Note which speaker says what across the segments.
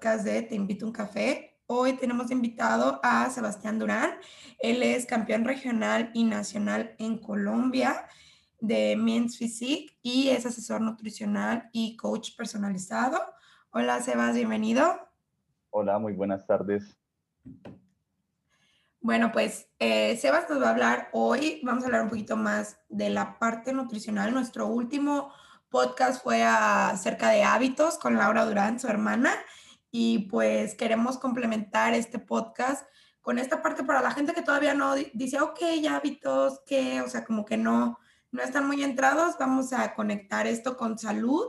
Speaker 1: podcast de Te invito a un café. Hoy tenemos invitado a Sebastián Durán. Él es campeón regional y nacional en Colombia de Men's Physique y es asesor nutricional y coach personalizado. Hola, Sebas, bienvenido.
Speaker 2: Hola, muy buenas tardes.
Speaker 1: Bueno, pues eh, Sebas nos va a hablar hoy, vamos a hablar un poquito más de la parte nutricional. Nuestro último podcast fue acerca de hábitos con Laura Durán, su hermana, y pues queremos complementar este podcast con esta parte para la gente que todavía no dice, ok, hábitos, que, o sea, como que no, no están muy entrados, vamos a conectar esto con salud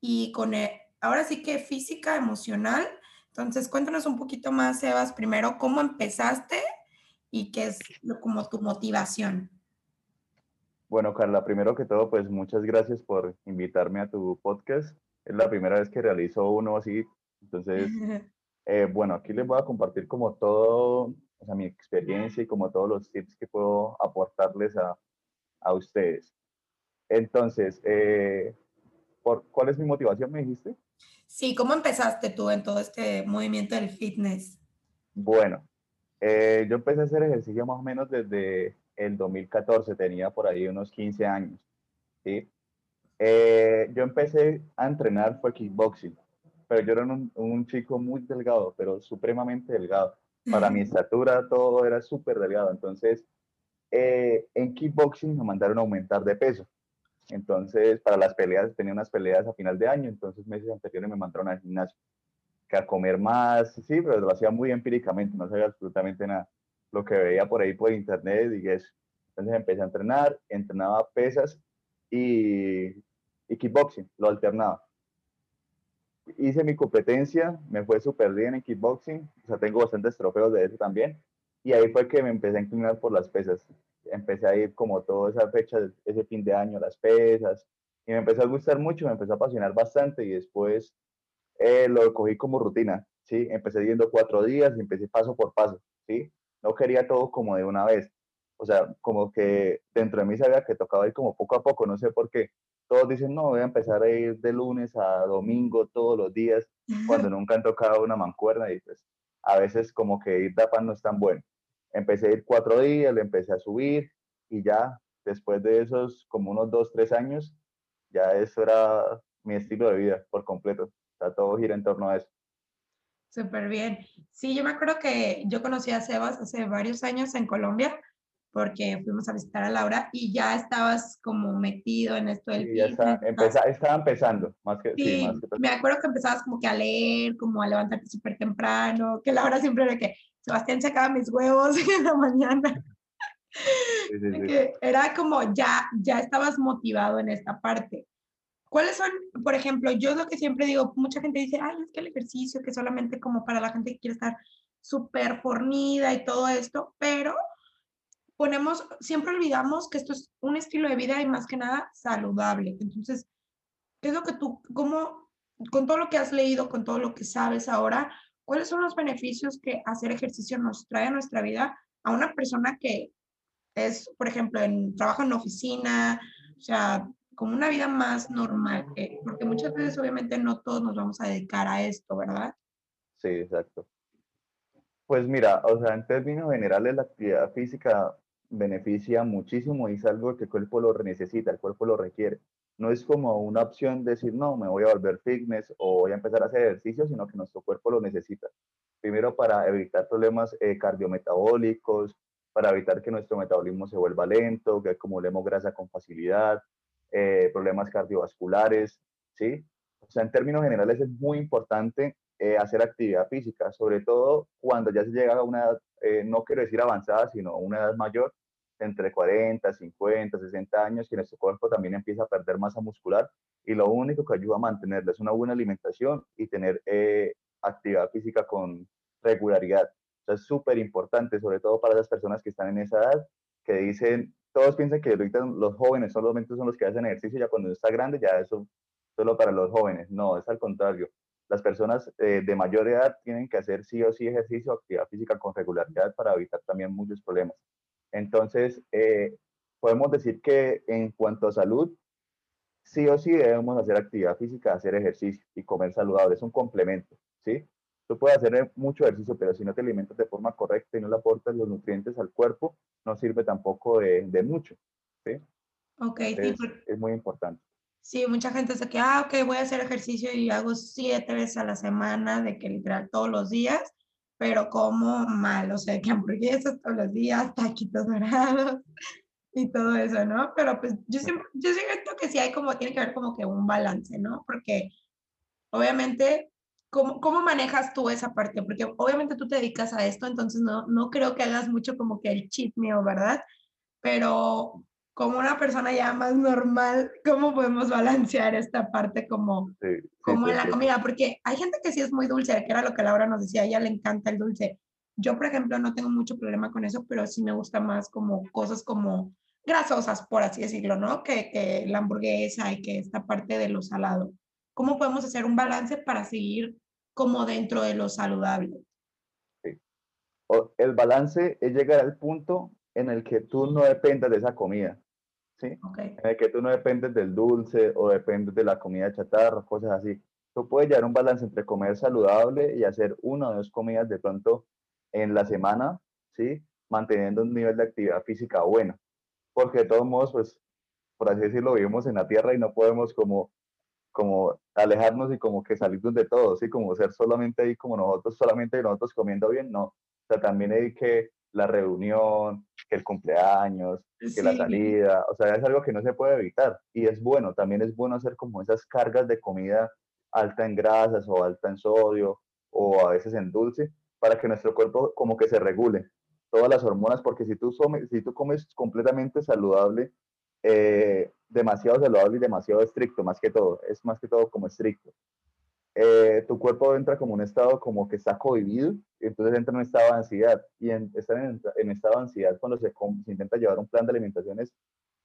Speaker 1: y con, eh, ahora sí que física, emocional. Entonces, cuéntanos un poquito más, Sebas, primero, cómo empezaste y qué es como tu motivación.
Speaker 2: Bueno, Carla, primero que todo, pues muchas gracias por invitarme a tu podcast. Es la primera vez que realizo uno así, entonces, eh, bueno, aquí les voy a compartir como todo, o sea, mi experiencia y como todos los tips que puedo aportarles a, a ustedes. Entonces, eh, ¿por, ¿cuál es mi motivación, me dijiste?
Speaker 1: Sí, ¿cómo empezaste tú en todo este movimiento del fitness?
Speaker 2: Bueno, eh, yo empecé a hacer ejercicio más o menos desde el 2014, tenía por ahí unos 15 años. ¿sí? Eh, yo empecé a entrenar fue kickboxing, pero yo era un, un, chico muy delgado, pero supremamente delgado. Para mi estatura todo era súper delgado. Entonces, eh, en kickboxing me mandaron a aumentar de peso. Entonces, para las peleas, tenía unas peleas a final de año, entonces meses anteriores me mandaron al gimnasio. Que a comer más, sí, pero lo hacía muy empíricamente, no sabía absolutamente nada lo que veía por ahí por internet y eso. Entonces empecé a entrenar, entrenaba pesas y, y kickboxing, lo alternaba. Hice mi competencia, me fue súper bien en kickboxing, o sea, tengo bastantes trofeos de eso también. Y ahí fue que me empecé a inclinar por las pesas. Empecé a ir como toda esa fecha, ese fin de año, las pesas. Y me empezó a gustar mucho, me empezó a apasionar bastante y después eh, lo cogí como rutina, ¿sí? Empecé yendo cuatro días y empecé paso por paso, ¿sí? no quería todo como de una vez. O sea, como que dentro de mí sabía que tocaba ir como poco a poco, no sé por qué. Todos dicen, no, voy a empezar a ir de lunes a domingo todos los días, cuando nunca han tocado una mancuerna y pues a veces como que ir de no es tan bueno. Empecé a ir cuatro días, le empecé a subir y ya después de esos como unos dos, tres años, ya eso era mi estilo de vida por completo. O sea, todo gira en torno a eso.
Speaker 1: Súper bien. Sí, yo me acuerdo que yo conocí a Sebas hace varios años en Colombia porque fuimos a visitar a Laura y ya estabas como metido en esto del
Speaker 2: sí, ya estaba empezando, más que,
Speaker 1: sí, me acuerdo que empezabas como que a leer, como a levantarte súper temprano, que Laura siempre era que Sebastián sacaba mis huevos en la mañana. Sí, sí, era como ya, ya estabas motivado en esta parte. ¿Cuáles son, por ejemplo, yo lo que siempre digo, mucha gente dice, ay, es que el ejercicio, que solamente como para la gente que quiere estar súper fornida y todo esto, pero ponemos, siempre olvidamos que esto es un estilo de vida y más que nada saludable. Entonces, ¿qué es lo que tú, cómo, con todo lo que has leído, con todo lo que sabes ahora, cuáles son los beneficios que hacer ejercicio nos trae a nuestra vida a una persona que es, por ejemplo, en trabajo en oficina, o sea, como una vida más normal, eh, porque muchas veces obviamente no todos nos vamos a dedicar a esto, ¿verdad?
Speaker 2: Sí, exacto. Pues mira, o sea, en términos generales la actividad física beneficia muchísimo y es algo que el cuerpo lo necesita, el cuerpo lo requiere. No es como una opción decir, no, me voy a volver fitness o voy a empezar a hacer ejercicio, sino que nuestro cuerpo lo necesita. Primero para evitar problemas eh, cardiometabólicos, para evitar que nuestro metabolismo se vuelva lento, que acumulemos grasa con facilidad, eh, problemas cardiovasculares, ¿sí? O sea, en términos generales es muy importante eh, hacer actividad física, sobre todo cuando ya se llega a una edad, eh, no quiero decir avanzada, sino una edad mayor, entre 40, 50, 60 años, que nuestro cuerpo también empieza a perder masa muscular y lo único que ayuda a mantenerla es una buena alimentación y tener actividad física con regularidad. O es súper importante, sobre todo para las personas que están en esa edad, que dicen, todos piensan que ahorita los jóvenes solamente son los que hacen ejercicio, ya cuando está grande, ya eso solo para los jóvenes. No, es al contrario. Las personas eh, de mayor edad tienen que hacer sí o sí ejercicio, actividad física con regularidad para evitar también muchos problemas. Entonces, eh, podemos decir que en cuanto a salud, sí o sí debemos hacer actividad física, hacer ejercicio y comer saludable. Es un complemento, ¿sí? Tú puedes hacer mucho ejercicio, pero si no te alimentas de forma correcta y no le aportas los nutrientes al cuerpo, no sirve tampoco de, de mucho, ¿sí?
Speaker 1: Ok,
Speaker 2: es, es muy importante.
Speaker 1: Sí, mucha gente dice que, ah, ok, voy a hacer ejercicio y hago siete veces a la semana, de que literal todos los días, pero como mal, o sea, que hamburguesas todos los días, taquitos dorados y todo eso, ¿no? Pero pues yo siempre, yo siento que sí hay como, tiene que haber como que un balance, ¿no? Porque obviamente, ¿cómo, cómo manejas tú esa parte? Porque obviamente tú te dedicas a esto, entonces no, no creo que hagas mucho como que el cheat meal, ¿verdad? Pero como una persona ya más normal, ¿cómo podemos balancear esta parte como, como en la comida? Porque hay gente que sí es muy dulce, que era lo que Laura nos decía, a ella le encanta el dulce. Yo, por ejemplo, no tengo mucho problema con eso, pero sí me gusta más como cosas como grasosas, por así decirlo, ¿no? Que, que la hamburguesa y que esta parte de lo salado. ¿Cómo podemos hacer un balance para seguir como dentro de lo saludable?
Speaker 2: El balance es llegar al punto en el que tú no dependas de esa comida. ¿Sí? En el que tú no dependes del dulce o dependes de la comida chatarra, cosas así. Tú puedes llevar un balance entre comer saludable y hacer una o dos comidas de pronto en la semana, ¿sí? Manteniendo un nivel de actividad física bueno. Porque de todos modos, pues, por así decirlo, vivimos en la tierra y no podemos como, como alejarnos y como que salirnos de todo, ¿sí? Como ser solamente ahí como nosotros, solamente nosotros comiendo bien, no. O sea, también hay que la reunión, que el cumpleaños, que la salida, o sea, es algo que no se puede evitar. Y es bueno, también es bueno hacer como esas cargas de comida alta en grasas o alta en sodio o a veces en dulce para que nuestro cuerpo como que se regule todas las hormonas, porque si tú, si tú comes completamente saludable, eh, demasiado saludable y demasiado estricto, más que todo, es más que todo como estricto, eh, tu cuerpo entra como un estado como que está cohibido, entonces entra en un estado de ansiedad. Y en, estar en, en, estado de ansiedad cuando se, se intenta llevar un plan de alimentación es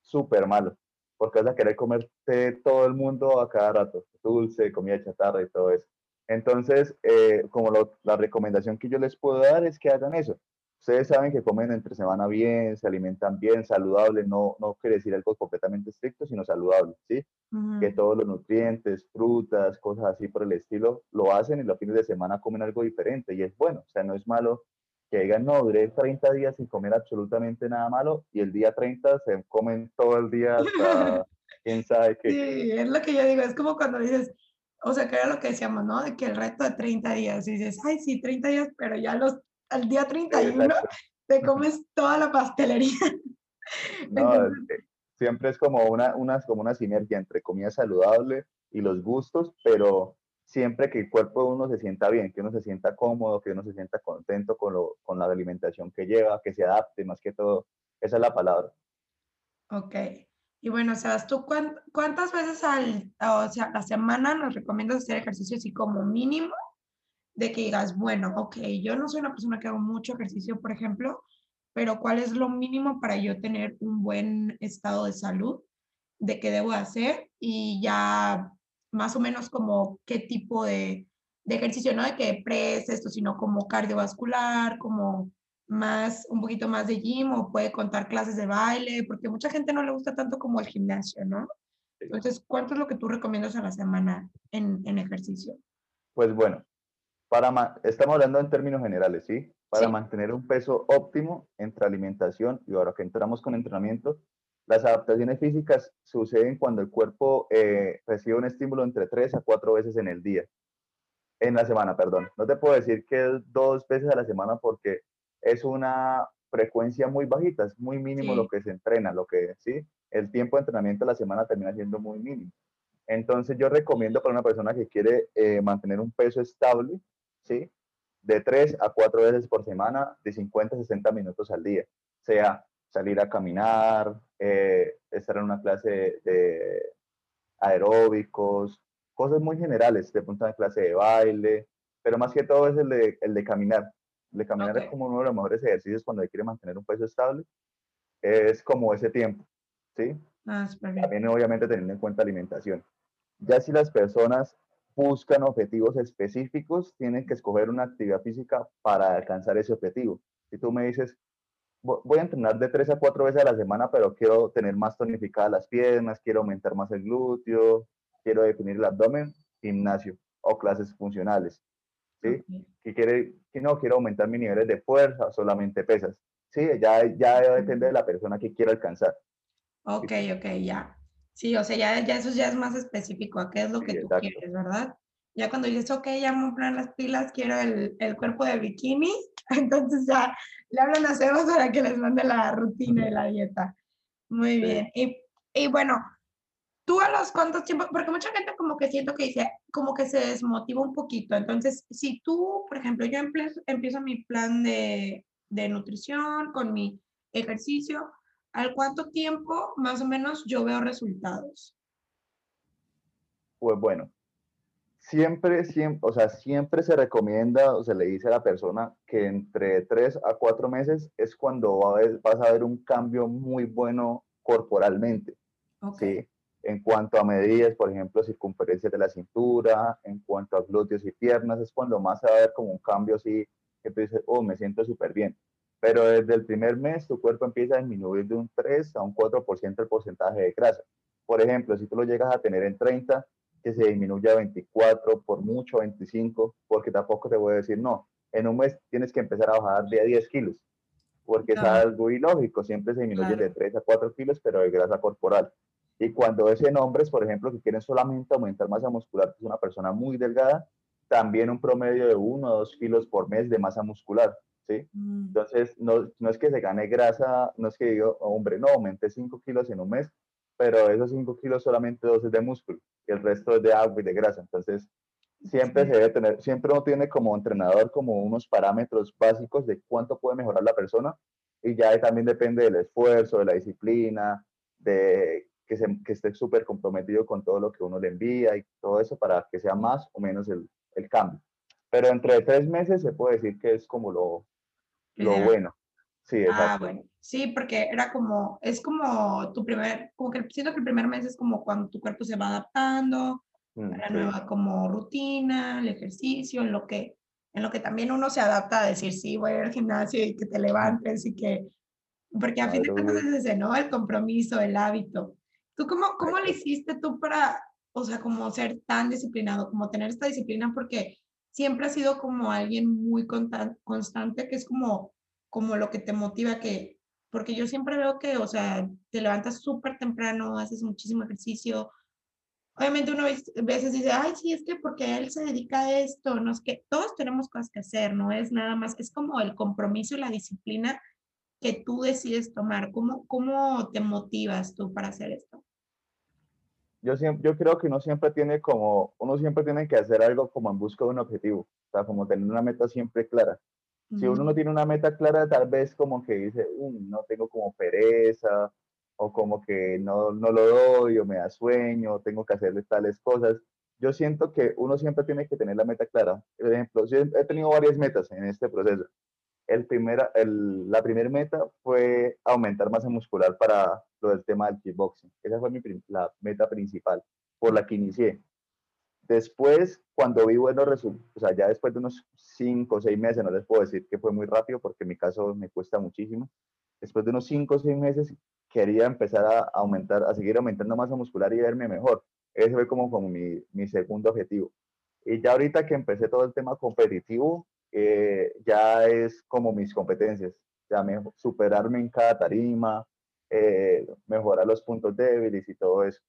Speaker 2: súper malo, porque vas a querer comerte todo el mundo a cada rato, dulce, comida chatarra y todo eso. Entonces, eh, como la recomendación que yo les puedo dar es que hagan eso, Ustedes saben que comen entre semana bien, se alimentan bien, saludable, no, no quiere decir algo completamente estricto, sino saludable, ¿sí? Que todos los nutrientes, frutas, cosas así por el estilo, lo hacen y los fines de semana comen algo diferente y es bueno, o sea, no es malo que digan, no, duré 30 días sin comer absolutamente nada malo y el día 30 se comen todo el día hasta quién sabe qué.
Speaker 1: Sí, es lo que yo digo, es como cuando dices, o sea, que era lo que decíamos, ¿no? De que el reto de 30 días, y dices, ay, sí, 30 días, pero ya los al día 31 te comes toda la pastelería.
Speaker 2: No, siempre es como una, una, como una sinergia entre comida saludable y los gustos, pero siempre que el cuerpo de uno se sienta bien, que uno se sienta cómodo, que uno se sienta contento con, lo, con la alimentación que lleva, que se adapte más que todo. Esa es la palabra.
Speaker 1: Ok. Y bueno, Sebas, ¿tú cuántas veces al, o sea, la semana nos recomiendas hacer ejercicio así como mínimo? De que digas, bueno, ok, yo no soy una persona que hago mucho ejercicio, por ejemplo, pero ¿cuál es lo mínimo para yo tener un buen estado de salud? ¿De qué debo hacer? Y ya más o menos como qué tipo de, de ejercicio, no de que press esto, sino como cardiovascular, como más, un poquito más de gym o puede contar clases de baile, porque mucha gente no le gusta tanto como el gimnasio, ¿no? Entonces, ¿cuánto es lo que tú recomiendas a la semana en, en ejercicio?
Speaker 2: Pues bueno, para estamos hablando en términos generales, ¿sí? Para mantener un peso óptimo entre alimentación y ahora que entramos con entrenamiento, las adaptaciones físicas suceden cuando el cuerpo eh, recibe un estímulo entre tres a cuatro veces en el día, en la semana, perdón. No te puedo decir que dos veces a la semana porque es una frecuencia muy bajita, es muy mínimo lo que se entrena, lo que, ¿sí? El tiempo de entrenamiento a la semana termina siendo muy mínimo. Entonces yo recomiendo para una persona que quiere eh, mantener un peso estable, ¿sí? De tres a cuatro veces por semana, de 50 a 60 minutos al día. Sea salir a caminar, eh, estar en una clase de aeróbicos, cosas muy generales, de pronto una clase de baile, pero más que todo es el de, el de caminar. El de caminar es como uno de los mejores ejercicios cuando quiere mantener un peso estable. Es como ese tiempo, ¿sí? Ah, También obviamente teniendo en cuenta alimentación. Ya si las personas buscan objetivos específicos, tienen que escoger una actividad física para alcanzar ese objetivo. Si tú me dices, voy a entrenar de tres a cuatro veces a la semana, pero quiero tener más tonificadas las piernas, quiero aumentar más el glúteo, quiero definir el abdomen, gimnasio o clases funcionales. ¿sí? Que, quiere, que no quiero aumentar mis niveles de fuerza, solamente pesas. Sí, ya, ya depende de la persona que quiera alcanzar.
Speaker 1: Ok, ok, ya. Sí, o sea, ya, ya eso ya es más específico a qué es lo que tú quieres, ¿verdad? Ya cuando dices, ok, ya me poner las pilas, quiero el, el, cuerpo de bikini, entonces ya le hablan a Sebas para que les mande la rutina y la dieta. Muy bien. Y, y bueno, ¿Tú a los cuántos tiempos? Porque mucha gente como que siento que dice, como que se desmotiva un poquito. Entonces, si tú, por ejemplo, yo empiezo, empiezo mi plan de, de nutrición con mi ejercicio, ¿al cuánto tiempo más o menos yo veo resultados?
Speaker 2: Pues bueno, siempre, siempre, o sea, siempre se recomienda o se le dice a la persona que entre tres a cuatro meses es cuando vas a ver un cambio muy bueno corporalmente. Okay. ¿sí? En cuanto a medidas, por ejemplo, circunferencia de la cintura, en cuanto a glúteos y piernas, es cuando más se va a ver como un cambio así, que tú dices, oh, me siento súper bien. Pero desde el primer mes tu cuerpo empieza a disminuir de un 3 a un 4% el porcentaje de grasa. Por ejemplo, si tú lo llegas a tener en 30, que se disminuya a 24, por mucho 25, porque tampoco te voy a decir, no, en un mes tienes que empezar a bajar de a 10 kilos, porque es algo ilógico, siempre se disminuye de 3 a 4 kilos, pero de grasa corporal. Y cuando es en hombres, por ejemplo, que quieren solamente aumentar masa muscular, que es una persona muy delgada, también un promedio de 1 o 2 kilos por mes de masa muscular, ¿sí? Mm. Entonces, no, no, es que se gane grasa, no es que digo, hombre, no, aumente 5 kilos en un mes, pero esos 5 kilos solamente 2 es de músculo y el resto es de agua y de grasa. Entonces, siempre se debe tener, siempre uno tiene como entrenador como unos parámetros básicos de cuánto puede mejorar la persona y ya también depende del esfuerzo, de la disciplina, de que, se, que esté súper comprometido con todo lo que uno le envía y todo eso para que sea más o menos el, el cambio. Pero entre tres meses se puede decir que es como lo, lo bueno. Sí, ah, exacto.
Speaker 1: Ah, bueno. Sí, porque era como, es como tu primer, como que siento que el primer mes es como cuando tu cuerpo se va adaptando mm, a la nueva como rutina, el ejercicio, en lo que, en lo que también uno se adapta a decir, sí, voy al gimnasio y que te levantes y que, porque a fin de cuentas es ese, ¿no? El compromiso, el hábito. ¿Tú cómo, cómo le hiciste tú para, o sea, como ser tan disciplinado, como tener esta disciplina? Porque siempre has sido como alguien muy constante, que es como, como lo que te motiva, que, porque yo siempre veo que, o sea, te levantas súper temprano, haces muchísimo ejercicio. Obviamente uno a veces dice, ay, sí, es que porque él se dedica a esto, no es que todos tenemos cosas que hacer, no es nada más, es como el compromiso y la disciplina que tú decides tomar. ¿Cómo, cómo te motivas tú para hacer esto?
Speaker 2: Yo, siempre, yo creo que uno siempre tiene como, uno siempre tiene que hacer algo como en busca de un objetivo, o sea, como tener una meta siempre clara. Si uno no tiene una meta clara, tal vez como que dice, no tengo como pereza, o como que no, no lo doy, o me da sueño, tengo que hacerle tales cosas. Yo siento que uno siempre tiene que tener la meta clara. Por ejemplo, yo he tenido varias metas en este proceso el primera, el, la primera meta fue aumentar masa muscular para lo del tema del kickboxing. Esa fue mi, la meta principal por la que inicié. Después, cuando vi buenos resultados, o sea, ya después de unos 5 o 6 meses, no les puedo decir que fue muy rápido porque en mi caso me cuesta muchísimo. Después de unos 5 o 6 meses, quería empezar a aumentar, a seguir aumentando masa muscular y verme mejor. Ese fue como, como mi, mi segundo objetivo. Y ya ahorita que empecé todo el tema competitivo, eh, ya es como mis competencias, ya me, superarme en cada tarima, eh, mejorar los puntos débiles y todo eso.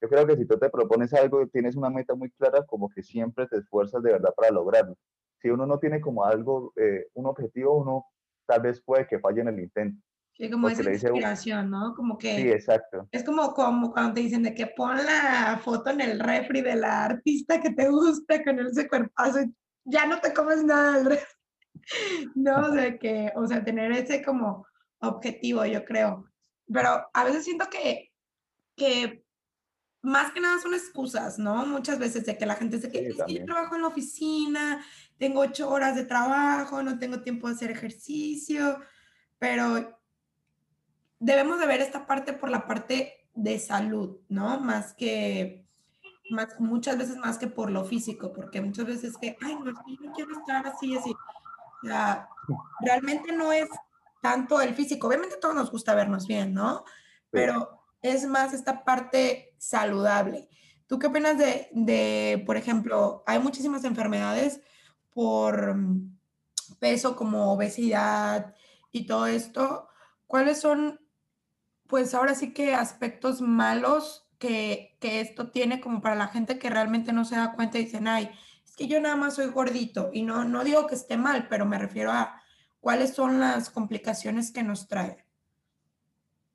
Speaker 2: Yo creo que si tú te propones algo, tienes una meta muy clara, como que siempre te esfuerzas de verdad para lograrlo. Si uno no tiene como algo, eh, un objetivo, uno tal vez puede que falle en el intento.
Speaker 1: Sí, como esa inspiración, ¿no? Como que...
Speaker 2: Sí, exacto.
Speaker 1: Es como, como cuando te dicen de que pon la foto en el refri de la artista que te gusta con ese cuerpazo y ya no te comes nada del resto. No, de que, o sea, tener ese como objetivo, yo creo. Pero a veces siento que, que más que nada son excusas, ¿no? Muchas veces de que la gente dice que que yo trabajo en la oficina, tengo ocho horas de trabajo, no tengo tiempo de hacer ejercicio, pero debemos de ver esta parte por la parte de salud, ¿no? Más que más, muchas veces más que por lo físico, porque muchas veces que, ay, no, no quiero estar así, así. O sea, realmente no es tanto el físico. Obviamente a todos nos gusta vernos bien, ¿no? Pero es más esta parte saludable. ¿Tú qué opinas de, de, por ejemplo, hay muchísimas enfermedades por mm, peso como obesidad y todo esto? ¿Cuáles son, pues ahora sí que aspectos malos que, que, esto tiene como para la gente que realmente no se da cuenta y dicen, ay, es que yo nada más soy gordito y no, no digo que esté mal, pero me refiero a cuáles son las complicaciones que nos trae.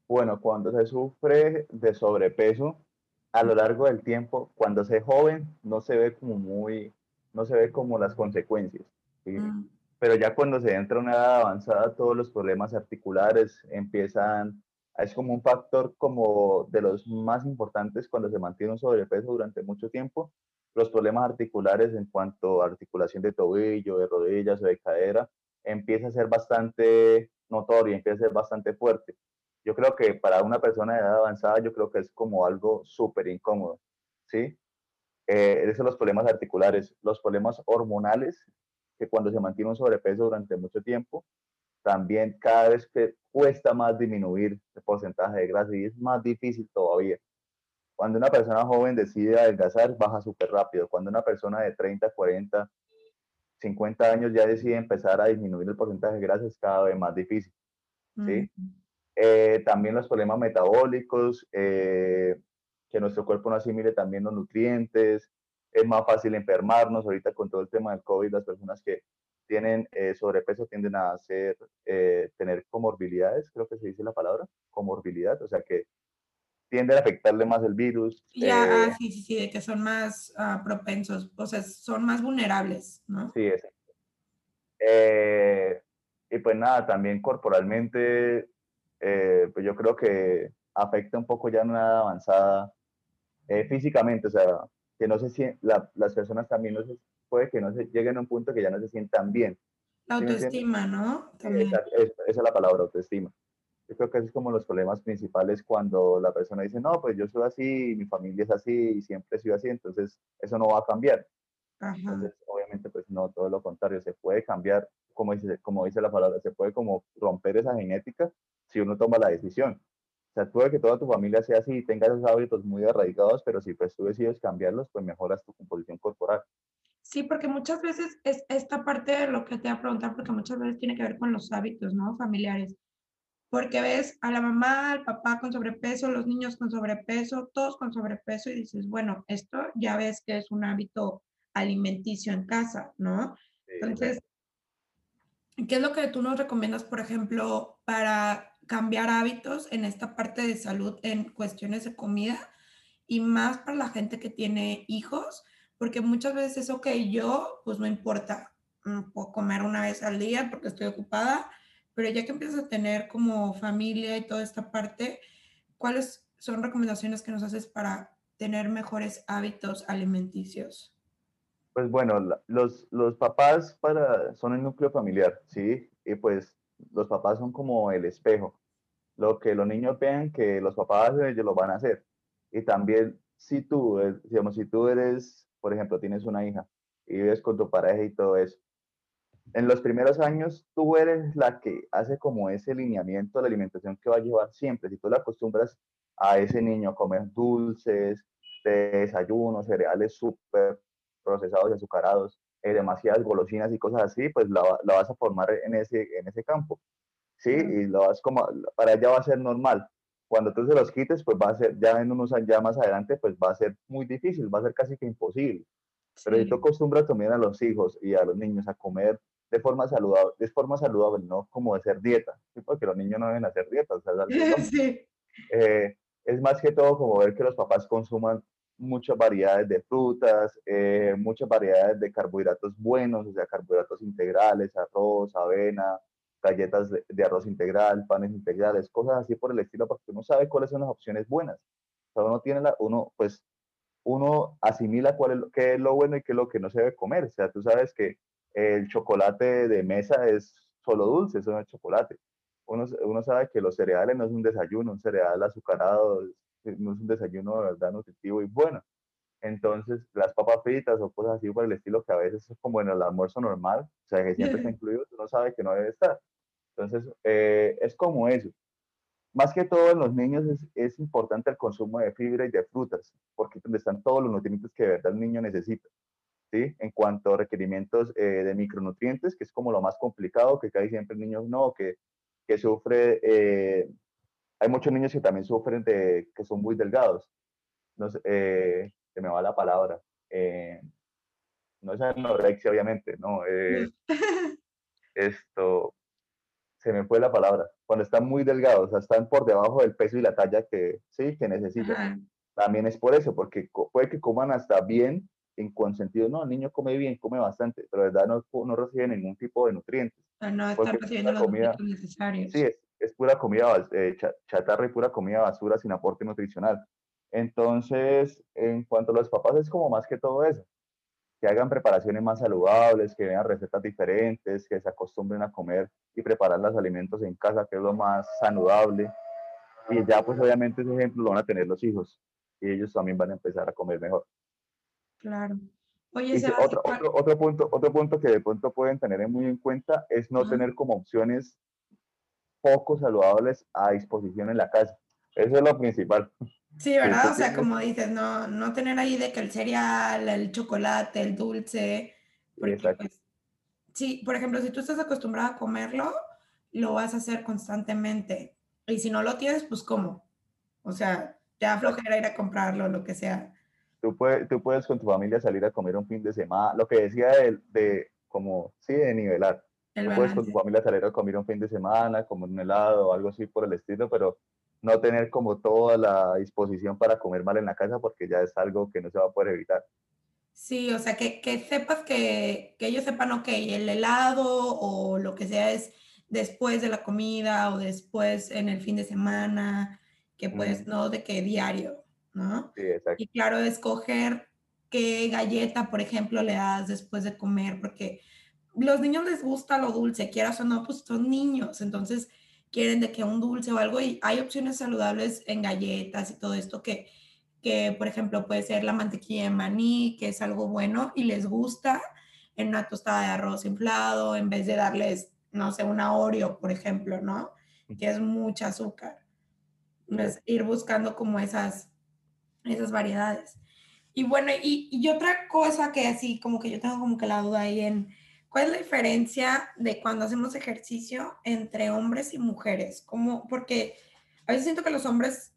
Speaker 2: Bueno, cuando se sufre de sobrepeso a lo largo del tiempo, cuando se es joven, no se ve como muy, no se ve como las consecuencias. Mm. Pero ya cuando se entra a una edad avanzada, todos los problemas articulares empiezan es como un factor como de los más importantes cuando se mantiene un sobrepeso durante mucho tiempo. Los problemas articulares en cuanto a articulación de tobillo, de rodillas o de cadera empieza a ser bastante notorio, empieza a ser bastante fuerte. Yo creo que para una persona de edad avanzada, yo creo que es como algo súper incómodo, ¿sí? Eh, esos los problemas articulares, los problemas hormonales, que cuando se mantiene un sobrepeso durante mucho tiempo, también cada vez que cuesta más disminuir el porcentaje de grasa y es más difícil todavía. Cuando una persona joven decide adelgazar, baja súper rápido. Cuando una persona de 30, 40, 50 años ya decide empezar a disminuir el porcentaje de grasa, es cada vez más difícil. ¿sí? Eh, también los problemas metabólicos, eh, que nuestro cuerpo no asimile también los nutrientes, es más fácil enfermarnos. Ahorita con todo el tema del COVID, las personas que tienen eh, sobrepeso tienden a hacer, eh, tener comorbilidades, creo que se dice la palabra, comorbilidad, o sea que tienden a afectarle más el virus.
Speaker 1: Ya, ah, eh, sí, sí, sí, de que son más ah, propensos, o sea, son más vulnerables, ¿no?
Speaker 2: Sí, es. y pues nada, también corporalmente, pues yo creo que afecta un poco ya en una avanzada físicamente, o sea, que no sé si las personas también no se puede que no se lleguen a un punto que ya no se sientan bien.
Speaker 1: La autoestima, ¿no?
Speaker 2: Esa, es la palabra, autoestima. Yo creo que esos es como los problemas principales cuando la persona dice, no, pues yo soy así, mi familia es así y siempre soy así, entonces eso no va a cambiar. Entonces, obviamente, pues no, todo lo contrario, se puede cambiar, como dice, como dice la palabra, se puede como romper esa genética si uno toma la decisión. O sea, puede que toda tu familia sea así y tenga esos hábitos muy arraigados, pero si pues tú decides cambiarlos, pues mejoras tu composición corporal.
Speaker 1: Sí, porque muchas veces es esta parte de lo que te voy a preguntar, porque muchas veces tiene que ver con los hábitos, ¿no? Familiares. Porque ves a la mamá, al papá con sobrepeso, los niños con sobrepeso, todos con sobrepeso y dices, bueno, esto ya ves que es un hábito alimenticio en casa, ¿no? Entonces, ¿qué es lo que tú nos recomiendas, por ejemplo, para cambiar hábitos en esta parte de salud en cuestiones de comida y más para la gente que tiene hijos? Porque muchas veces, ok, yo, pues no importa, mm, puedo comer una vez al día porque estoy ocupada, pero ya que empiezas a tener como familia y toda esta parte, ¿cuáles son recomendaciones que nos haces para tener mejores hábitos alimenticios?
Speaker 2: Pues bueno, los, los papás para, son el núcleo familiar, ¿sí? Y pues los papás son como el espejo. Lo que los niños vean que los papás ellos lo van a hacer. Y también si tú, eh, digamos, si tú eres por ejemplo, tienes una hija y vives con tu pareja y todo eso, en los primeros años tú eres la que hace como ese lineamiento de la alimentación que va a llevar siempre. Si tú le acostumbras a ese niño a comer dulces, desayunos, cereales súper procesados y azucarados, eh, demasiadas golosinas y cosas así, pues la, la, vas a formar en ese, en ese campo. ¿Sí? Y lo vas como, para ella va a ser normal cuando tú se los quites, pues va a ser, ya en unos ya más adelante, pues va a ser muy difícil, va a ser casi que imposible. Pero si tú acostumbras también a los hijos y a los niños a comer de forma saludable, de forma saludable, no como de hacer dieta, porque los niños no deben hacer dieta. O sea, eh, es más que todo como ver que los papás consuman muchas variedades de frutas, eh, muchas variedades de carbohidratos buenos, o sea, carbohidratos integrales, arroz, avena, galletas de, arroz integral, panes integrales, cosas así por el estilo, porque uno sabe cuáles son las opciones buenas. O sea, uno tiene la, uno, pues, uno asimila cuál es, qué es lo bueno y qué es lo que no se debe comer. O sea, tú sabes que el chocolate de mesa es solo dulce, eso no es chocolate. Uno, uno sabe que los cereales no es un desayuno, un cereal azucarado no es un desayuno de verdad nutritivo y bueno. Entonces, las papas fritas o cosas así por el estilo que a veces es como en el almuerzo normal, o sea, que siempre está incluido, uno sabe que no debe estar. Entonces, eh, es como eso. Más que todo en los niños es, es, importante el consumo de fibra y de frutas, porque es donde están todos los nutrientes que de verdad el niño necesita. ¿sí? En cuanto a requerimientos eh, de micronutrientes, que es como lo más complicado, que casi siempre el niño no, que, que sufre, eh, hay muchos niños que también sufren de, que son muy delgados. No sé, se me va la palabra. no es anorexia, obviamente, no. esto, se me fue la palabra, cuando están muy delgados, o sea, están por debajo del peso y la talla que sí, que necesitan. También es por eso, porque puede que coman hasta bien, en consentido, no, el niño come bien, come bastante, pero de verdad no, no recibe ningún tipo de nutrientes.
Speaker 1: no están recibiendo los comida, necesarios.
Speaker 2: Sí, es, es pura comida eh, chatarra y pura comida basura sin aporte nutricional. Entonces, en cuanto a los papás, es como más que todo eso que hagan preparaciones más saludables, que vean recetas diferentes, que se acostumbren a comer y preparar los alimentos en casa, que es lo más saludable. Y ya pues obviamente ese ejemplo lo van a tener los hijos y ellos también van a empezar a comer mejor.
Speaker 1: Claro.
Speaker 2: Oye, otro, otro, otro, punto, otro punto que de pronto pueden tener muy en cuenta es no tener como opciones poco saludables a disposición en la casa. Eso es lo principal.
Speaker 1: Sí, ¿verdad? O sea, como dices, no, no tener ahí de que el cereal, el chocolate, el dulce. Exacto. Pues, sí, por ejemplo, si tú estás acostumbrado a comerlo, lo vas a hacer constantemente. Y si no lo tienes, pues ¿cómo? O sea, ya flojera ir a comprarlo, lo que sea.
Speaker 2: Tú puedes, tú puedes con tu familia salir a comer un fin de semana, lo que decía de, de como, sí, de nivelar. tú puedes con tu familia salir a comer un fin de semana, como un helado o algo así por el estilo, pero no tener como toda la disposición para comer mal en la casa porque ya es algo que no se va a poder evitar.
Speaker 1: Sí, o sea, que, que sepas que, que, ellos sepan, ok, el helado o lo que sea es después de la comida o después en el fin de semana, que pues no de que diario, ¿no?
Speaker 2: Sí, exacto.
Speaker 1: Y claro, escoger qué galleta, por ejemplo, le das después de comer, porque los niños les gusta lo dulce, quieras o no, pues son niños, entonces quieren de que un dulce o algo y hay opciones saludables en galletas y todo esto que, que por ejemplo puede ser la mantequilla de maní, que es algo bueno y les gusta en una tostada de arroz inflado en vez de darles, no sé, una Oreo, por ejemplo, ¿no? Que es mucha azúcar. Es ir buscando como esas, esas variedades. Y bueno, y, y otra cosa que así como que yo tengo como que la duda ahí en, ¿Cuál es la diferencia de cuando hacemos ejercicio entre hombres y mujeres? ¿Cómo? Porque a veces siento que los hombres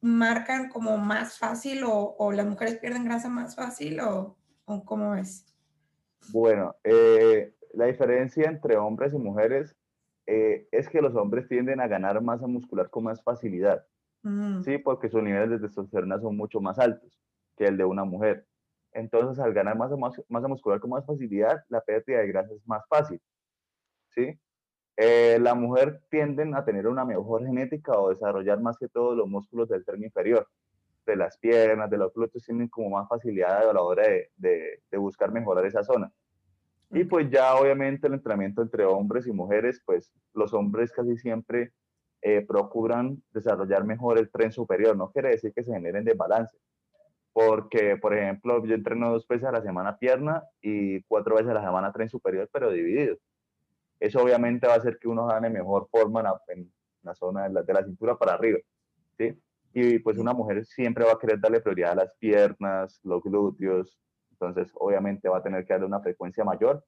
Speaker 1: marcan como más fácil o, las mujeres pierden grasa más fácil o, cómo es.
Speaker 2: Bueno, eh, la diferencia entre hombres y mujeres eh, es que los hombres tienden a ganar masa muscular con más facilidad, mm. ¿sí? Porque sus niveles de testosterona son mucho más altos que el de una mujer. Entonces, al ganar masa, masa muscular con más facilidad, la pérdida de grasa es más fácil. ¿sí? Eh, la mujer tienden a tener una mejor genética o desarrollar más que todo los músculos del tren inferior, de las piernas, de los glúteos, tienen como más facilidad a la hora de, de, buscar mejorar esa zona. Y pues ya obviamente el entrenamiento entre hombres y mujeres, pues los hombres casi siempre eh, procuran desarrollar mejor el tren superior. No quiere decir que se generen desbalance, porque, por ejemplo, yo entreno dos veces a la semana pierna y cuatro veces a la semana tren superior, pero dividido. Eso obviamente va a hacer que uno gane mejor forma en la, zona de la, de la, cintura para arriba, ¿sí? Y pues una mujer siempre va a querer darle prioridad a las piernas, los glúteos, entonces obviamente va a tener que darle una frecuencia mayor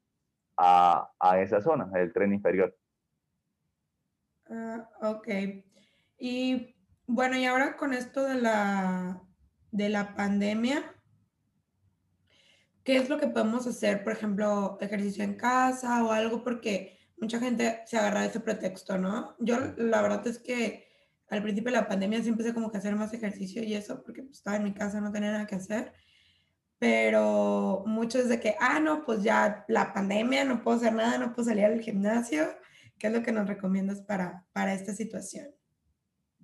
Speaker 2: a, a esa zona, el tren inferior.
Speaker 1: Uh, ok. Y bueno, y ahora con esto de la, de la pandemia, ¿qué es lo que podemos hacer? Por ejemplo, ejercicio en casa o algo, porque mucha gente se agarra de ese pretexto, ¿no? Yo la verdad es que al principio de la pandemia sí empecé como que a hacer más ejercicio y eso, porque pues, estaba en mi casa, no tenía nada que hacer. Pero muchos de que, ah, no, pues ya la pandemia, no puedo hacer nada, no puedo salir al gimnasio. ¿Qué es lo que nos recomiendas para, para esta situación?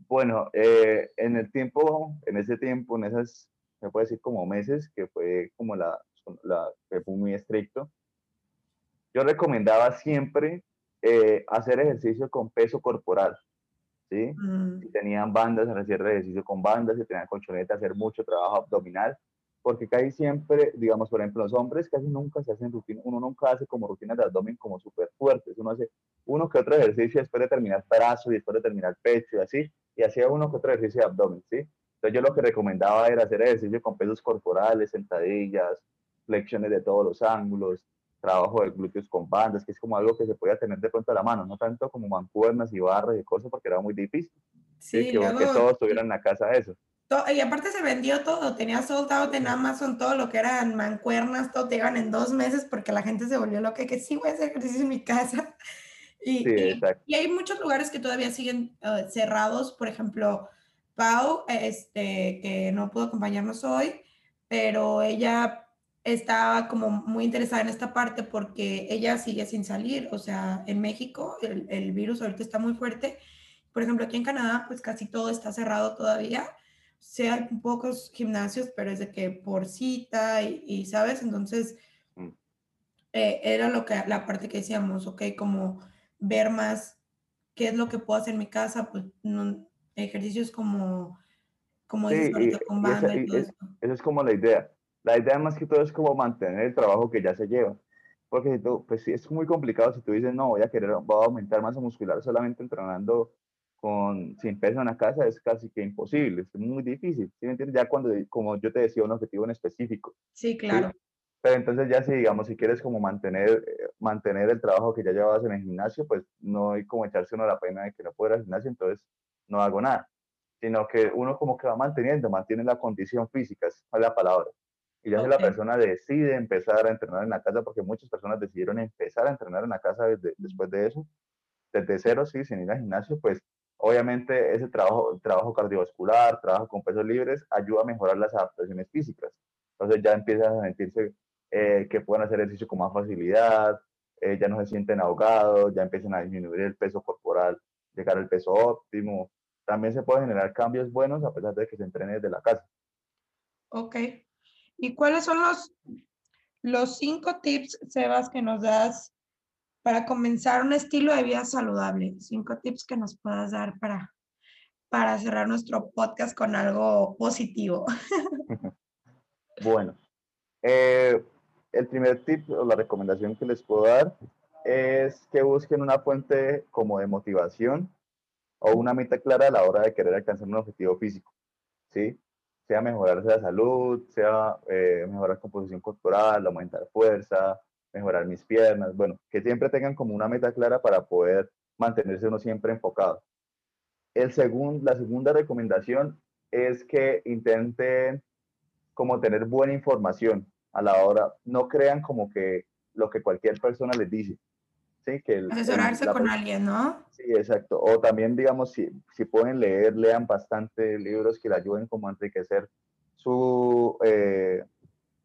Speaker 2: Bueno, eh, en el tiempo, en ese tiempo, en esas, se puede decir como meses, que fue como la, la que fue muy estricto, yo recomendaba siempre eh, hacer ejercicio con peso corporal, ¿sí? Mm. Si tenían bandas, hacer ejercicio con bandas, si tenían colchoneta, hacer mucho trabajo abdominal, porque casi siempre, digamos, por ejemplo, los hombres casi nunca se hacen rutina, uno nunca hace como rutinas de abdomen como súper fuertes, uno hace uno que otro ejercicio después de terminar brazo y después de terminar pecho y así, y hacía uno que otro ejercicio de abdomen, ¿sí? Entonces yo lo que recomendaba era hacer ejercicio con pesos corporales, sentadillas, flexiones de todos los ángulos, trabajo de glúteos con bandas, que es como algo que se podía tener de pronto a la mano, no tanto como mancuernas y barras y cosas, porque era muy difícil. Sí, Que, todos tuvieran en la casa eso.
Speaker 1: y aparte se vendió todo, tenía soldado en Amazon todo lo que eran mancuernas, todo te iban en dos meses porque la gente se volvió loca, que sí voy a hacer ejercicio en mi casa. Y, sí, y, hay muchos lugares que todavía siguen eh, cerrados, por ejemplo, Pau, este, que no pudo acompañarnos hoy, pero ella estaba como muy interesada en esta parte porque ella sigue sin salir, o sea, en México el, el, virus ahorita está muy fuerte. Por ejemplo, aquí en Canadá, pues casi todo está cerrado todavía. Sí hay pocos gimnasios, pero es de que por cita y, ¿sabes? Entonces, mm. eh, era lo que, la parte que decíamos, ok, como ver más qué es lo que puedo hacer en mi casa, pues no, ejercicios como, como
Speaker 2: sí, con banda y, todo eso. Esa es como la idea la idea más que todo es como mantener el trabajo que ya se lleva. Porque si tú, pues sí, es muy complicado si tú dices, no, voy a querer, voy a aumentar masa muscular solamente entrenando con, sin peso en la casa, es casi que imposible, es muy difícil, ¿sí me entiendes? Ya cuando, como yo te decía, un objetivo en específico.
Speaker 1: Sí, claro.
Speaker 2: Pero entonces ya si, digamos, si quieres como mantener, eh, mantener el trabajo que ya llevabas en el gimnasio, pues no hay como echarse uno la pena de que no pueda ir al gimnasio, entonces no hago nada. Sino que uno como que va manteniendo, mantiene la condición física, es la palabra. Y ya si la persona decide empezar a entrenar en la casa, porque muchas personas decidieron empezar a entrenar en la casa desde, después de eso, desde cero, sí, sin ir al gimnasio, pues obviamente ese trabajo, trabajo cardiovascular, trabajo con pesos libres, ayuda a mejorar las adaptaciones físicas. Entonces ya empiezan a sentirse eh, que pueden hacer ejercicio con más facilidad, eh, ya no se sienten ahogados, ya empiezan a disminuir el peso corporal, llegar al peso óptimo. También se pueden generar cambios buenos a pesar de que se entrene desde la casa.
Speaker 1: Ok, ¿Y cuáles son los, los cinco tips, Sebas, que nos das para comenzar un estilo de vida saludable? Cinco tips que nos puedas dar para, para cerrar nuestro podcast con algo positivo.
Speaker 2: bueno, eh, el primer tip o la recomendación que les puedo dar es que busquen una fuente como de motivación o una meta clara a la hora de querer alcanzar un objetivo físico. ¿sí? sea mejorarse la salud, sea eh, mejorar composición corporal, aumentar fuerza, mejorar mis piernas, bueno, que siempre tengan como una meta clara para poder mantenerse uno siempre enfocado. El la segunda recomendación es que intenten como tener buena información a la hora, no crean como que lo que cualquier persona les dice, que
Speaker 1: Asesorarse con alguien, ¿no?
Speaker 2: Sí, exacto. O también, digamos, si, si pueden leer, lean bastante libros que le ayuden como a enriquecer su... Eh,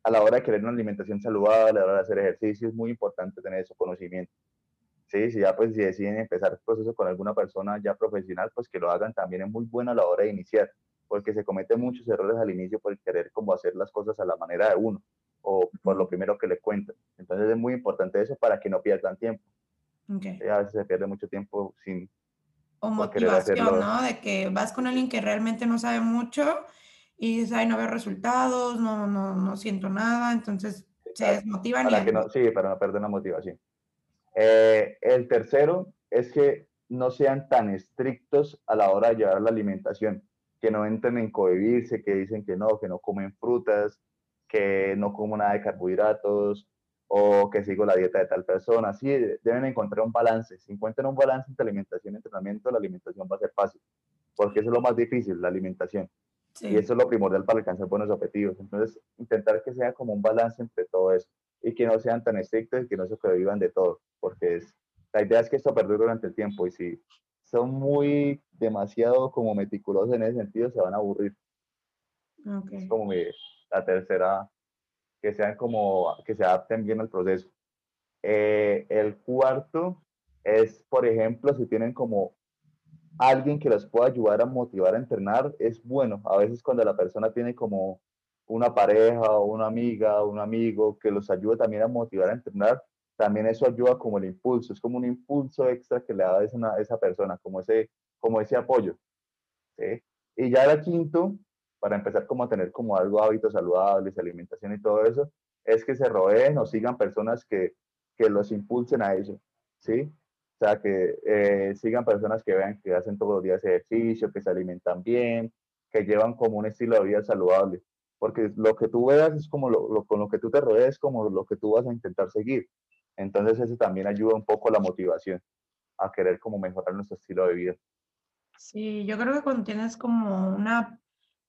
Speaker 2: a la hora de querer una alimentación saludable, a la hora de hacer ejercicio, es muy importante tener ese conocimiento. Sí, si ya pues si deciden empezar el proceso con alguna persona ya profesional, pues que lo hagan también es muy bueno a la hora de iniciar, porque se cometen muchos errores al inicio por querer como hacer las cosas a la manera de uno o por lo primero que le cuentan. Entonces es muy importante eso para que no pierdan tiempo. Okay. A veces se pierde mucho tiempo sin...
Speaker 1: O motivación, ¿no? De que vas con alguien que realmente no sabe mucho y dices, ay, no veo resultados, no, no, no siento nada, entonces se desmotivan.
Speaker 2: Para que no, sí, para no perder la motivación. Eh, el tercero es que no sean tan estrictos a la hora de llevar la alimentación, que no entren en cohibirse, que dicen que no, que no comen frutas, que no como nada de carbohidratos, o que sigo la dieta de tal persona. Sí, deben encontrar un balance. Si encuentran un balance entre alimentación y entrenamiento, la alimentación va a ser fácil, porque eso es lo más difícil, la alimentación. Y eso es lo primordial para alcanzar buenos objetivos. Entonces, intentar que sea como un balance entre todo eso y que no sean tan estrictos y que no se sobrevivan de todo, porque es, la idea es que esto perdure durante el tiempo y si son muy demasiado como meticulosos en ese sentido, se van a aburrir. Es como mi, la tercera que sean como, que se adapten bien al proceso. Eh, el cuarto es, por ejemplo, si tienen como alguien que los pueda ayudar a motivar a entrenar, es bueno. A veces cuando la persona tiene como una pareja o una amiga un amigo que los ayude también a motivar a entrenar, también eso ayuda como el impulso, es como un impulso extra que le da a esa, esa persona, como ese, como ese apoyo. Y ya el quinto para empezar como a tener como algo hábitos saludables, alimentación y todo eso, es que se rodeen o sigan personas que, que los impulsen a eso, ¿sí? O sea, que eh, sigan personas que vean que hacen todos los días ejercicio, que se alimentan bien, que llevan como un estilo de vida saludable. Porque lo que tú veas es como lo, con lo que tú te rodees, como lo que tú vas a intentar seguir. Entonces eso también ayuda un poco a la motivación, a querer como mejorar nuestro estilo de vida.
Speaker 1: Sí, yo creo que cuando tienes como una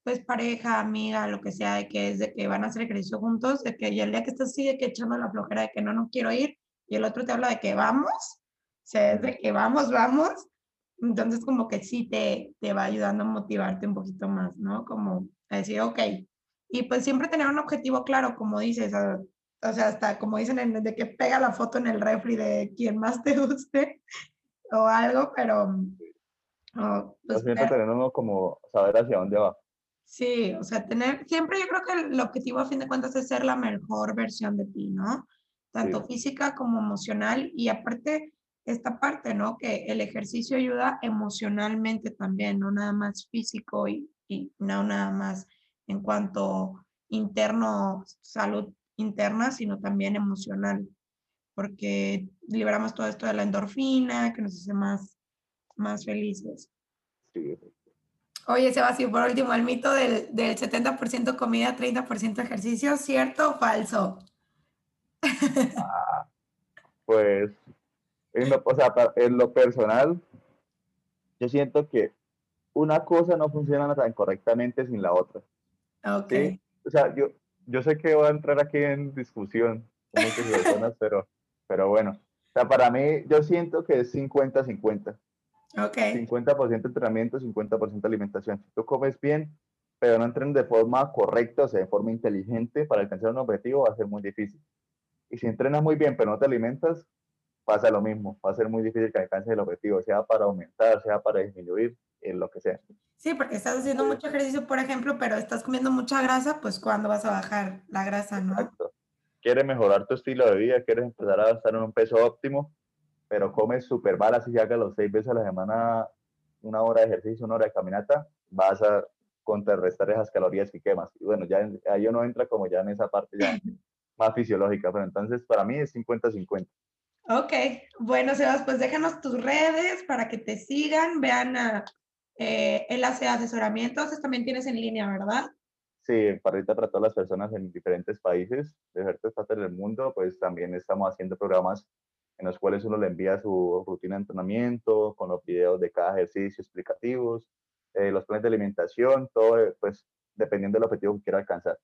Speaker 1: pues pareja, amiga, lo que sea, de que es de que van a hacer ejercicio juntos, de que el día que estás así, de que echando la flojera de que no, no quiero ir, y el otro te habla de que vamos, o sea, es de que vamos, vamos, entonces como que sí te, te va ayudando a motivarte un poquito más, ¿no? Como a decir, ok, y pues siempre tener un objetivo claro, como dices, o sea, hasta como dicen, de que pega la foto en el refri de quien más te guste o algo, pero...
Speaker 2: Oh, pues, siempre tener uno como saber hacia dónde va.
Speaker 1: Sí, o sea, tener, siempre yo creo que el objetivo a fin de cuentas es ser la mejor versión de ti, ¿no? Tanto física como emocional y aparte esta parte, ¿no? Que el ejercicio ayuda emocionalmente también, no nada más físico y, y no nada más en cuanto interno, salud interna, sino también emocional, porque liberamos todo esto de la endorfina, que nos hace más, más felices. Sí. Oye, Sebastián, por último, el mito del, del 70% comida, 30% ejercicio, ¿cierto o falso?
Speaker 2: Ah, pues, en lo, o sea, en lo personal, yo siento que una cosa no funciona tan correctamente sin la otra.
Speaker 1: Ok.
Speaker 2: O sea, yo, yo sé que voy a entrar aquí en discusión con muchas personas, pero, pero bueno. O sea, para mí, yo siento que es 50-50.
Speaker 1: Ok.
Speaker 2: 50% entrenamiento, 50% alimentación. Si tú comes bien, pero no entrenas de forma correcta, o sea, de forma inteligente para alcanzar un objetivo, va a ser muy difícil. Y si entrenas muy bien, pero no te alimentas, pasa lo mismo. Va a ser muy difícil que alcances el objetivo, sea para aumentar, sea para disminuir, en lo que sea.
Speaker 1: Sí, porque estás haciendo mucho ejercicio, por ejemplo, pero estás comiendo mucha grasa, pues ¿cuándo vas a bajar la grasa, no? Exacto.
Speaker 2: Quieres mejorar tu estilo de vida, quieres empezar a estar en un peso óptimo, pero comes súper mal, así que hagas los seis veces a la semana una hora de ejercicio, una hora de caminata, vas a contrarrestar esas calorías que quemas. Y bueno, ya ahí uno entra como ya en esa parte ya más fisiológica, pero entonces para mí es 50-50.
Speaker 1: Ok, bueno, Sebas, pues déjanos tus redes para que te sigan, vean a eh, él hace asesoramientos, también tienes en línea, ¿verdad?
Speaker 2: Sí, para ahorita para todas las personas en diferentes países, de diferentes partes del mundo, pues también estamos haciendo programas en los cuales uno le envía su rutina de entrenamiento, con los videos de cada ejercicio explicativos, eh, los planes de alimentación, todo, eh, pues dependiendo del objetivo que quiera alcanzar.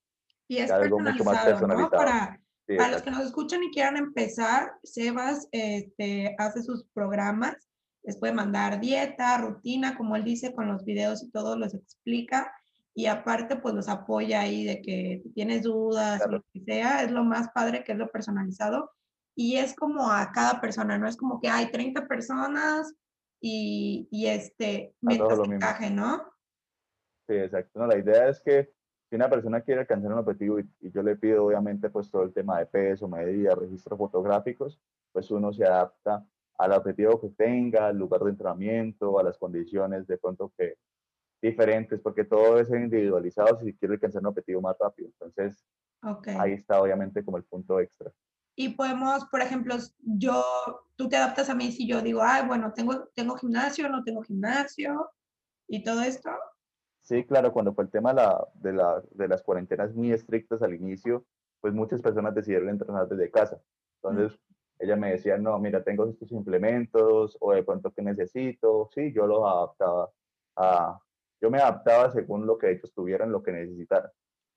Speaker 1: Y es algo mucho más personalizado. Para, para los que nos escuchan y quieran empezar, Sebas este, hace sus programas les puede mandar dieta, rutina, como él dice, con los videos y todo, los explica. Y aparte, pues los apoya ahí de que tienes dudas, lo que sea, es lo más padre que es lo personalizado. Y es como a cada persona, no es como que hay 30 personas y, y este, mientras encaje, ¿no?
Speaker 2: Sí, exacto. No, la idea es que si una persona quiere alcanzar un objetivo y, y, yo le pido obviamente pues todo el tema de peso, medida, registros fotográficos, pues uno se adapta al objetivo que tenga, al lugar de entrenamiento, a las condiciones de pronto que diferentes, porque todo es individualizado si quiere alcanzar un objetivo más rápido. Entonces, ahí está obviamente como el punto extra.
Speaker 1: Y podemos, por ejemplo, yo, tú te adaptas a mí si yo digo, ay, bueno, tengo, tengo gimnasio, no tengo gimnasio y todo esto.
Speaker 2: Sí, claro, cuando fue el tema la, de, la, de las cuarentenas muy estrictas al inicio, pues muchas personas decidieron entrenar desde casa. Entonces, ella me decía, no, mira, tengo estos implementos o de pronto que necesito. Sí, yo los adaptaba a, yo me adaptaba según lo que ellos tuvieran, lo que necesitaran.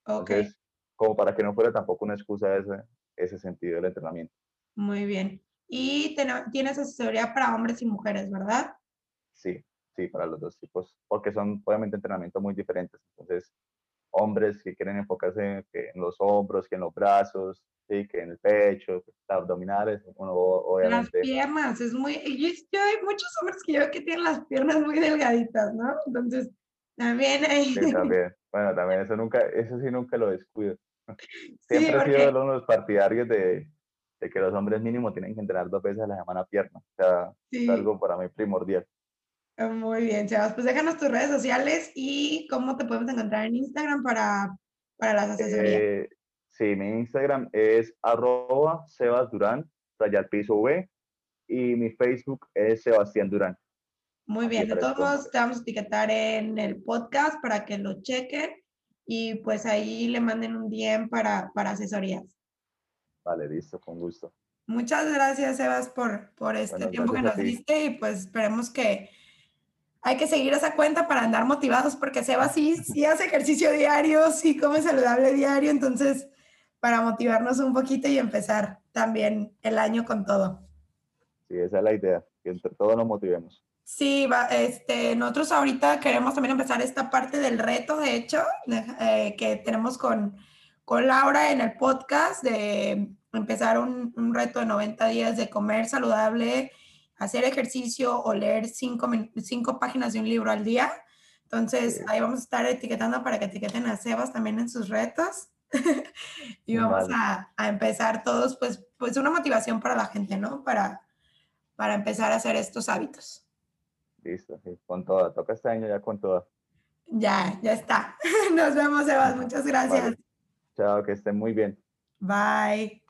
Speaker 1: Ok.
Speaker 2: como para que no fuera tampoco una excusa ese, ese sentido del entrenamiento.
Speaker 1: Muy bien. Y tienes asesoría para hombres y mujeres, ¿verdad?
Speaker 2: Sí, sí, para los dos tipos, porque son obviamente entrenamientos muy diferentes. Entonces, hombres que quieren enfocarse en los hombros, que en los brazos, sí, que en el pecho, abdominales, uno obviamente.
Speaker 1: Las piernas, es muy, yo, hay muchos hombres que yo veo que tienen las piernas muy delgaditas, ¿no? Entonces, también hay...
Speaker 2: Sí, también. Bueno, también eso nunca, eso sí nunca lo descuido. Siempre he sido uno de los partidarios de, de, que los hombres mínimo tienen que entrenar dos veces a la semana pierna. O sea, es algo para mí primordial.
Speaker 1: Muy bien, Sebas. Pues déjanos tus redes sociales y cómo te podemos encontrar en Instagram para, para las asesorías.
Speaker 2: Eh, sí, mi Instagram es arroba Sebas Durán, rayal piso V, y mi Facebook es Sebastián Durán.
Speaker 1: Muy bien, de todos modos te vamos a etiquetar en el podcast para que lo chequen y pues ahí le manden un DM para, para asesorías.
Speaker 2: Vale, listo, con gusto.
Speaker 1: Muchas gracias, Sebas, por, por este tiempo que nos diste y pues esperemos que hay que seguir esa cuenta para andar motivados porque Sebas sí, sí hace ejercicio diario, sí come saludable diario, entonces para motivarnos un poquito y empezar también el año con todo.
Speaker 2: Sí, esa es la idea, que entre todos nos motivemos.
Speaker 1: Sí, va, este, nosotros ahorita queremos también empezar esta parte del reto, de hecho, eh, que tenemos con, con Laura en el podcast, de empezar un, un, reto de 90 días de comer saludable, hacer ejercicio o leer cinco, cinco páginas de un libro al día. Entonces, ahí vamos a estar etiquetando para que etiqueten a Sebas también en sus retos. y vamos a, a, empezar todos, pues, pues una motivación para la gente, ¿no? Para, para empezar a hacer estos hábitos.
Speaker 2: Listo, sí, con toda. Toca este año ya con toda.
Speaker 1: Ya, ya está. Nos vemos, Sebas. Muchas gracias.
Speaker 2: Chao, que estén muy bien.
Speaker 1: Bye.